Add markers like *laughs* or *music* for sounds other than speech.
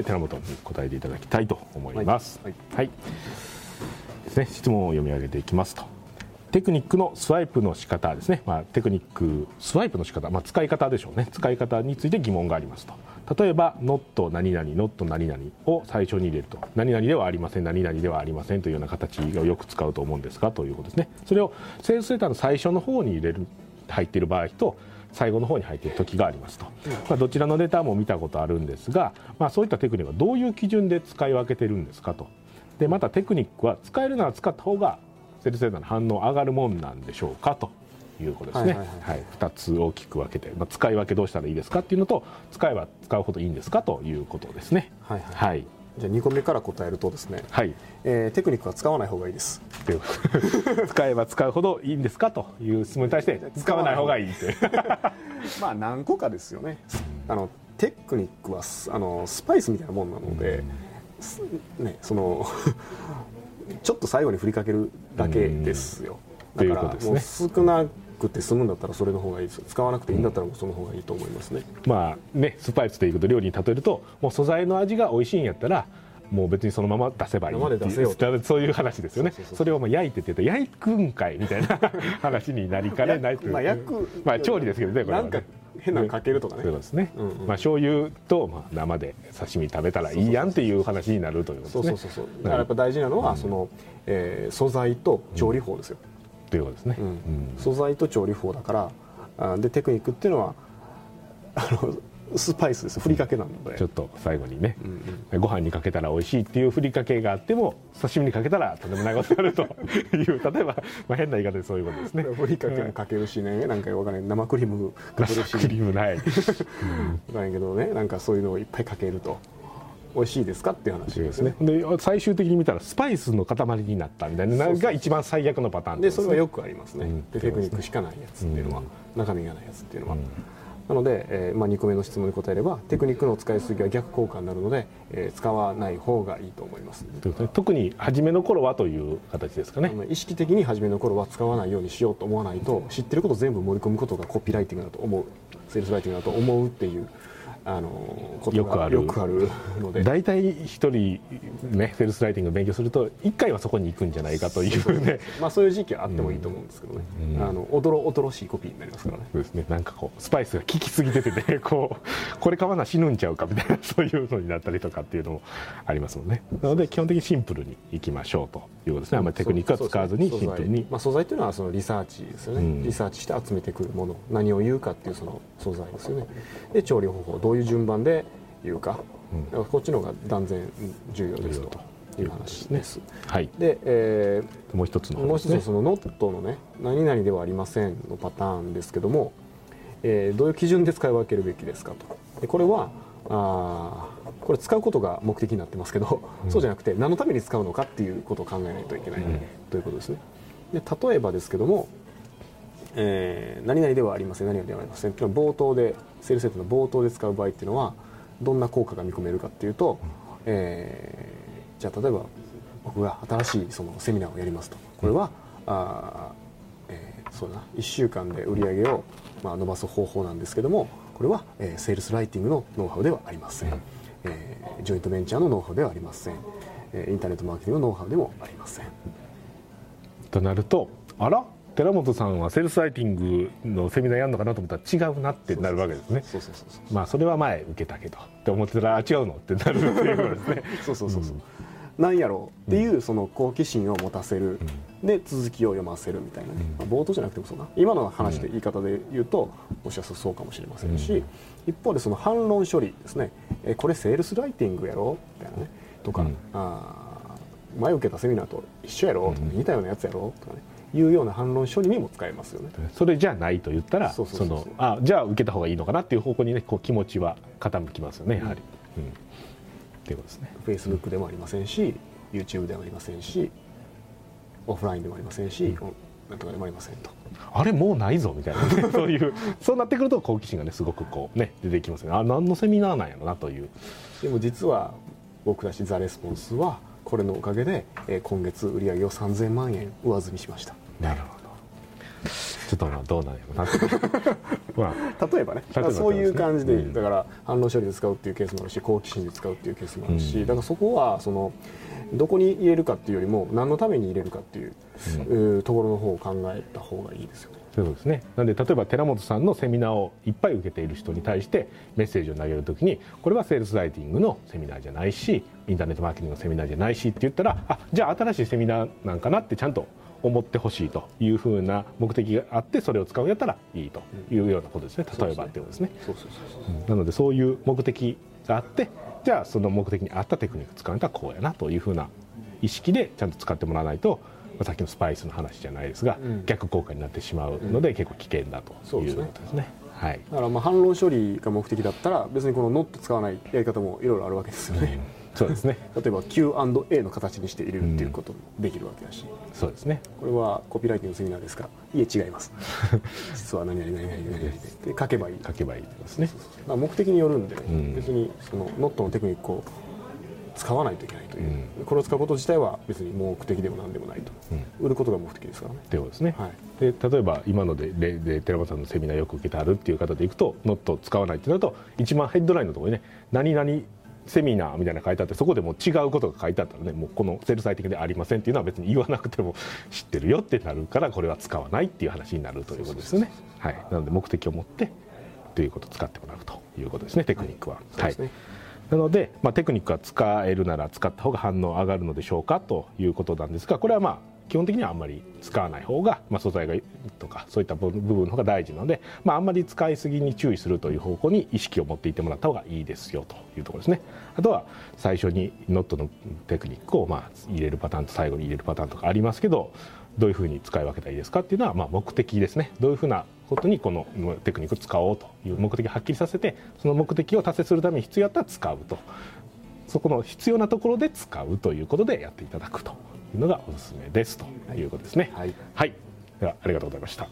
で寺本に答えていただきたいと思います。はい、はい。ですね、質問を読み上げていきますと。テクニックのスワイプの仕方ですね、まあ、テクニックスワイプの仕方、まあ、使い方でしょうね。使い方について疑問がありますと。例えば「not 何々 not 何々」を最初に入れると。何々ではありません。何々ではありませんというような形をよく使うと思うんですがということですね。それをセールスレターの最初の方に入れる入っている場合と最後の方に入っている時がありますと、まあ、どちらのレターも見たことあるんですが、まあ、そういったテクニックはどういう基準で使い分けてるんですかと。でまたテクニックは使えるなら使った方がセールスレーターの反応上がるもんなんでしょうかということですね、はいはい2つ大きく分けて、まあ、使い分けどうしたらいいですかっていうのと使えば使うほどいいんですかということですね。はい、はい。はい、じゃあ2個目から答えるとですね、はい。えー、テクニックは使わない方がいいです。*laughs* 使えば使うほどいいんですかという質問に対して使わない方がいいって。*laughs* まあ何個かですよね。あのテクニックはあのスパイスみたいなもんなので、ね、その *laughs* ちょっと最後に振りかけるだけですよ。だからもう少なくて済むんだったらそれの方がいいです。使わなくていいんだったらその方がいいと思いますね。まあねスパイスということ料理に例えるともう素材の味が美味しいんやったらもう別にそのまま出せばいいっていうそういう話ですよね。それをまあ焼いてって言うと焼くんかいみたいな話になりかねないという。まあ焼く。まあ調理ですけどねこれは、ね、なんか変なのかけるとかね。そうですね、うんうん、まあ醤油とまあ生で刺身食べたらいいやんっていう話になるということですね。そうそうそう。だからやっぱ大事なのは、うん、その、えー、素材と調理法ですよ、ということですね、うん、素材と調理法だからあでテクニックっていうのはあのスパイスです。ふりかけなので。ちょっと最後にね、うんうん、ご飯にかけたら美味しいっていうふりかけがあっても刺身にかけたらとんでもないことになると。*laughs* いう例えば、まあ、変な言い方でそういうことですね。ふりかけもかけるしね。なんかわかんない。生クリームかけるし。クリームない、*laughs* うん、分からんけどね。なんかそういうのをいっぱいかけると美味しいですかっていう話ですね。で最終的に見たらスパイスの塊になったみたいなのが一番最悪のパターンで、ね、それはよくありますね、うん、でテクニックしかないやつっていうのは、中身がないやつっていうのは、なので、えーまあ、2個目の質問に答えればテクニックの使いすぎは逆効果になるので、えー、使わない方がいいと思います、ね、特に初めの頃はという形ですかね。意識的に初めの頃は使わないようにしようと思わないと知ってること全部盛り込むことがコピーライティングだと思うセールスライティングだと思うっていうあのことよくある。よくあるので。大体一人ねセールスライティングを勉強すると一回はそこに行くんじゃないかというね。まあそういう時期はあってもいいと思うんですけどね、うん、あのおどろおどろしいコピーになりますからね。そうですね。なんかこうスパイスが効きすぎててねこう *laughs* これ買わな死ぬんちゃうかみたいな *laughs* そういうのになったりとかっていうのもありますもんね。なので基本的にシンプルにいきましょうということですね。あんまりテクニックは使わずにシンプルに、まあ、素材というのはそのリサーチですよね、うん、リサーチして集めてくるもの。何を言うかっていうその素材ですよね。で調理方法。どういう順番で言うか,、だからこっちの方が断然重要ですと。いう話です。はい、で、えー、もう一つの、ね、もう一つそのノットのね何々ではありませんのパターンですけども、えー、どういう基準で使い分けるべきですかと。でこれはあこれ使うことが目的になってますけど、うん、そうじゃなくて何のために使うのかっていうことを考えないといけない、うん、ということですね。で例えばですけども、えー、何々ではありません何々ではありません。っていうのは冒頭でセールセットの冒頭で使う場合っていうのはどんな効果が見込めるかっていうと、えー、じゃあ例えば僕が新しいそのセミナーをやりますと。これは、あえー、そうだな。1週間で売り上げを、まあ、伸ばす方法なんですけどもこれは、えー、セールスライティングのノウハウではありません、えー、ジョイントベンチャーのノウハウではありません、えー、インターネットマーケティングのノウハウでもありません。となるとあら？寺本さんはセールスライティングのセミナーやるのかなと思ったら違うなってなるわけですね。まあそれは前受けたけど。って思ってたらあ違うの？ってなるっていうことですね。*laughs* そうそうそうそう、うんなんやろうっていうその好奇心を持たせる、うん、で続きを読ませるみたいなね、うん、まあ、冒頭じゃなくてもそうな今の話で言い方で言うと、もしかするとそうかもしれませんし、うん、一方でその反論処理ですね。えこれセールスライティングやろ？みたいなね。とか、あ前受けたセミナーと一緒やろ？とか、似たようなやつやろ？とかねいうような反論処理にも使えますよね。それじゃないと言ったら、そのあじゃあ受けた方がいいのかなっていう方向にねこう気持ちは傾きますよねやはり。うん、っていうことですね。フェイスブックでもありませんし、YouTube でもありませんし、オフラインでもありませんし、なんとかでもありませんと。あれもうないぞみたいな、ね、*laughs* そういうそうなってくると好奇心がねすごくこうね出てきますね。あ何のセミナーなんやろなという。でも実は僕たちザレスポンスはこれのおかげで、えー、今月売上を3000万円上積みしました。なるほど。ちょっとまあどうなんやろうな *laughs* まあ、例えばねそういう感じで、うん、だから反論処理で使うっていうケースもあるし好奇心で使うっていうケースもあるし、うん、だからそこはそのどこに入れるかっていうよりも何のために入れるかっていう、うん、ところの方を考えた方がいいですよね。そうですね。なので例えば寺本さんのセミナーをいっぱい受けている人に対してメッセージを投げるときにこれはセールスライティングのセミナーじゃないしインターネットマーケティングのセミナーじゃないしって言ったらあじゃあ新しいセミナーなんかなってちゃんと思ってほしいというふうな目的があってそれを使うんやったらいいというようなことですね。例えばっていうことですね。なのでそういう目的があってじゃあその目的に合ったテクニック使うんだったらこうやなというふうな意識でちゃんと使ってもらわないとさっきのスパイスの話じゃないですが、うん、逆効果になってしまうので、結構危険だということですね。はい、だからまあ反論処理が目的だったら別にこのノット使わないやり方もいろいろあるわけですよね。うん、そうですね。*laughs* 例えば Q&A の形にして入れるっていうこともできるわけだし、うん、そうですね。これはコピーライティングセミナーですかいえ違います実は何々何々何々で書けばいい。書けばいいですね。目的によるんで、別にそのノットのテクニックを使わないといけないという、うん、これを使うこと自体は別に目的でも何でもないと、うん、売ることが目的ですからね。ということですね、はい、で例えば今ので例で寺本さんのセミナーよく受けてあるっていう方でいくとノット使わないってなると一番ヘッドラインのところにね何々セミナーみたいな書いてあってそこでも違うことが書いてあったらねもうこのセルサイ的でありませんっていうのは別に言わなくても *laughs* 知ってるよってなるからこれは使わないっていう話になるということですよね。はい、なので目的を持ってということを使ってもらうということですねテクニックは。はい、はいなので、まあ、テクニックが使えるなら使った方が反応上がるのでしょうかということなんですがこれはまあ基本的にはあんまり使わない方が、まあ、素材がとかそういった部分の方が大事なので、まあ、あんまり使いすぎに注意するという方向に意識を持っていてもらった方がいいですよというところですね。あとは最初にノットのテクニックをまあ入れるパターンと最後に入れるパターンとかありますけどどういうふうに使い分けたらいいですかっていうのはまあ目的ですね。どういうふうなことにこのテクニックを使おうという目的をはっきりさせてその目的を達成するために必要だったら使うとそこの必要なところで使うということでやっていただくというのがおすすめですということですね。はい、はい、ではありがとうございました。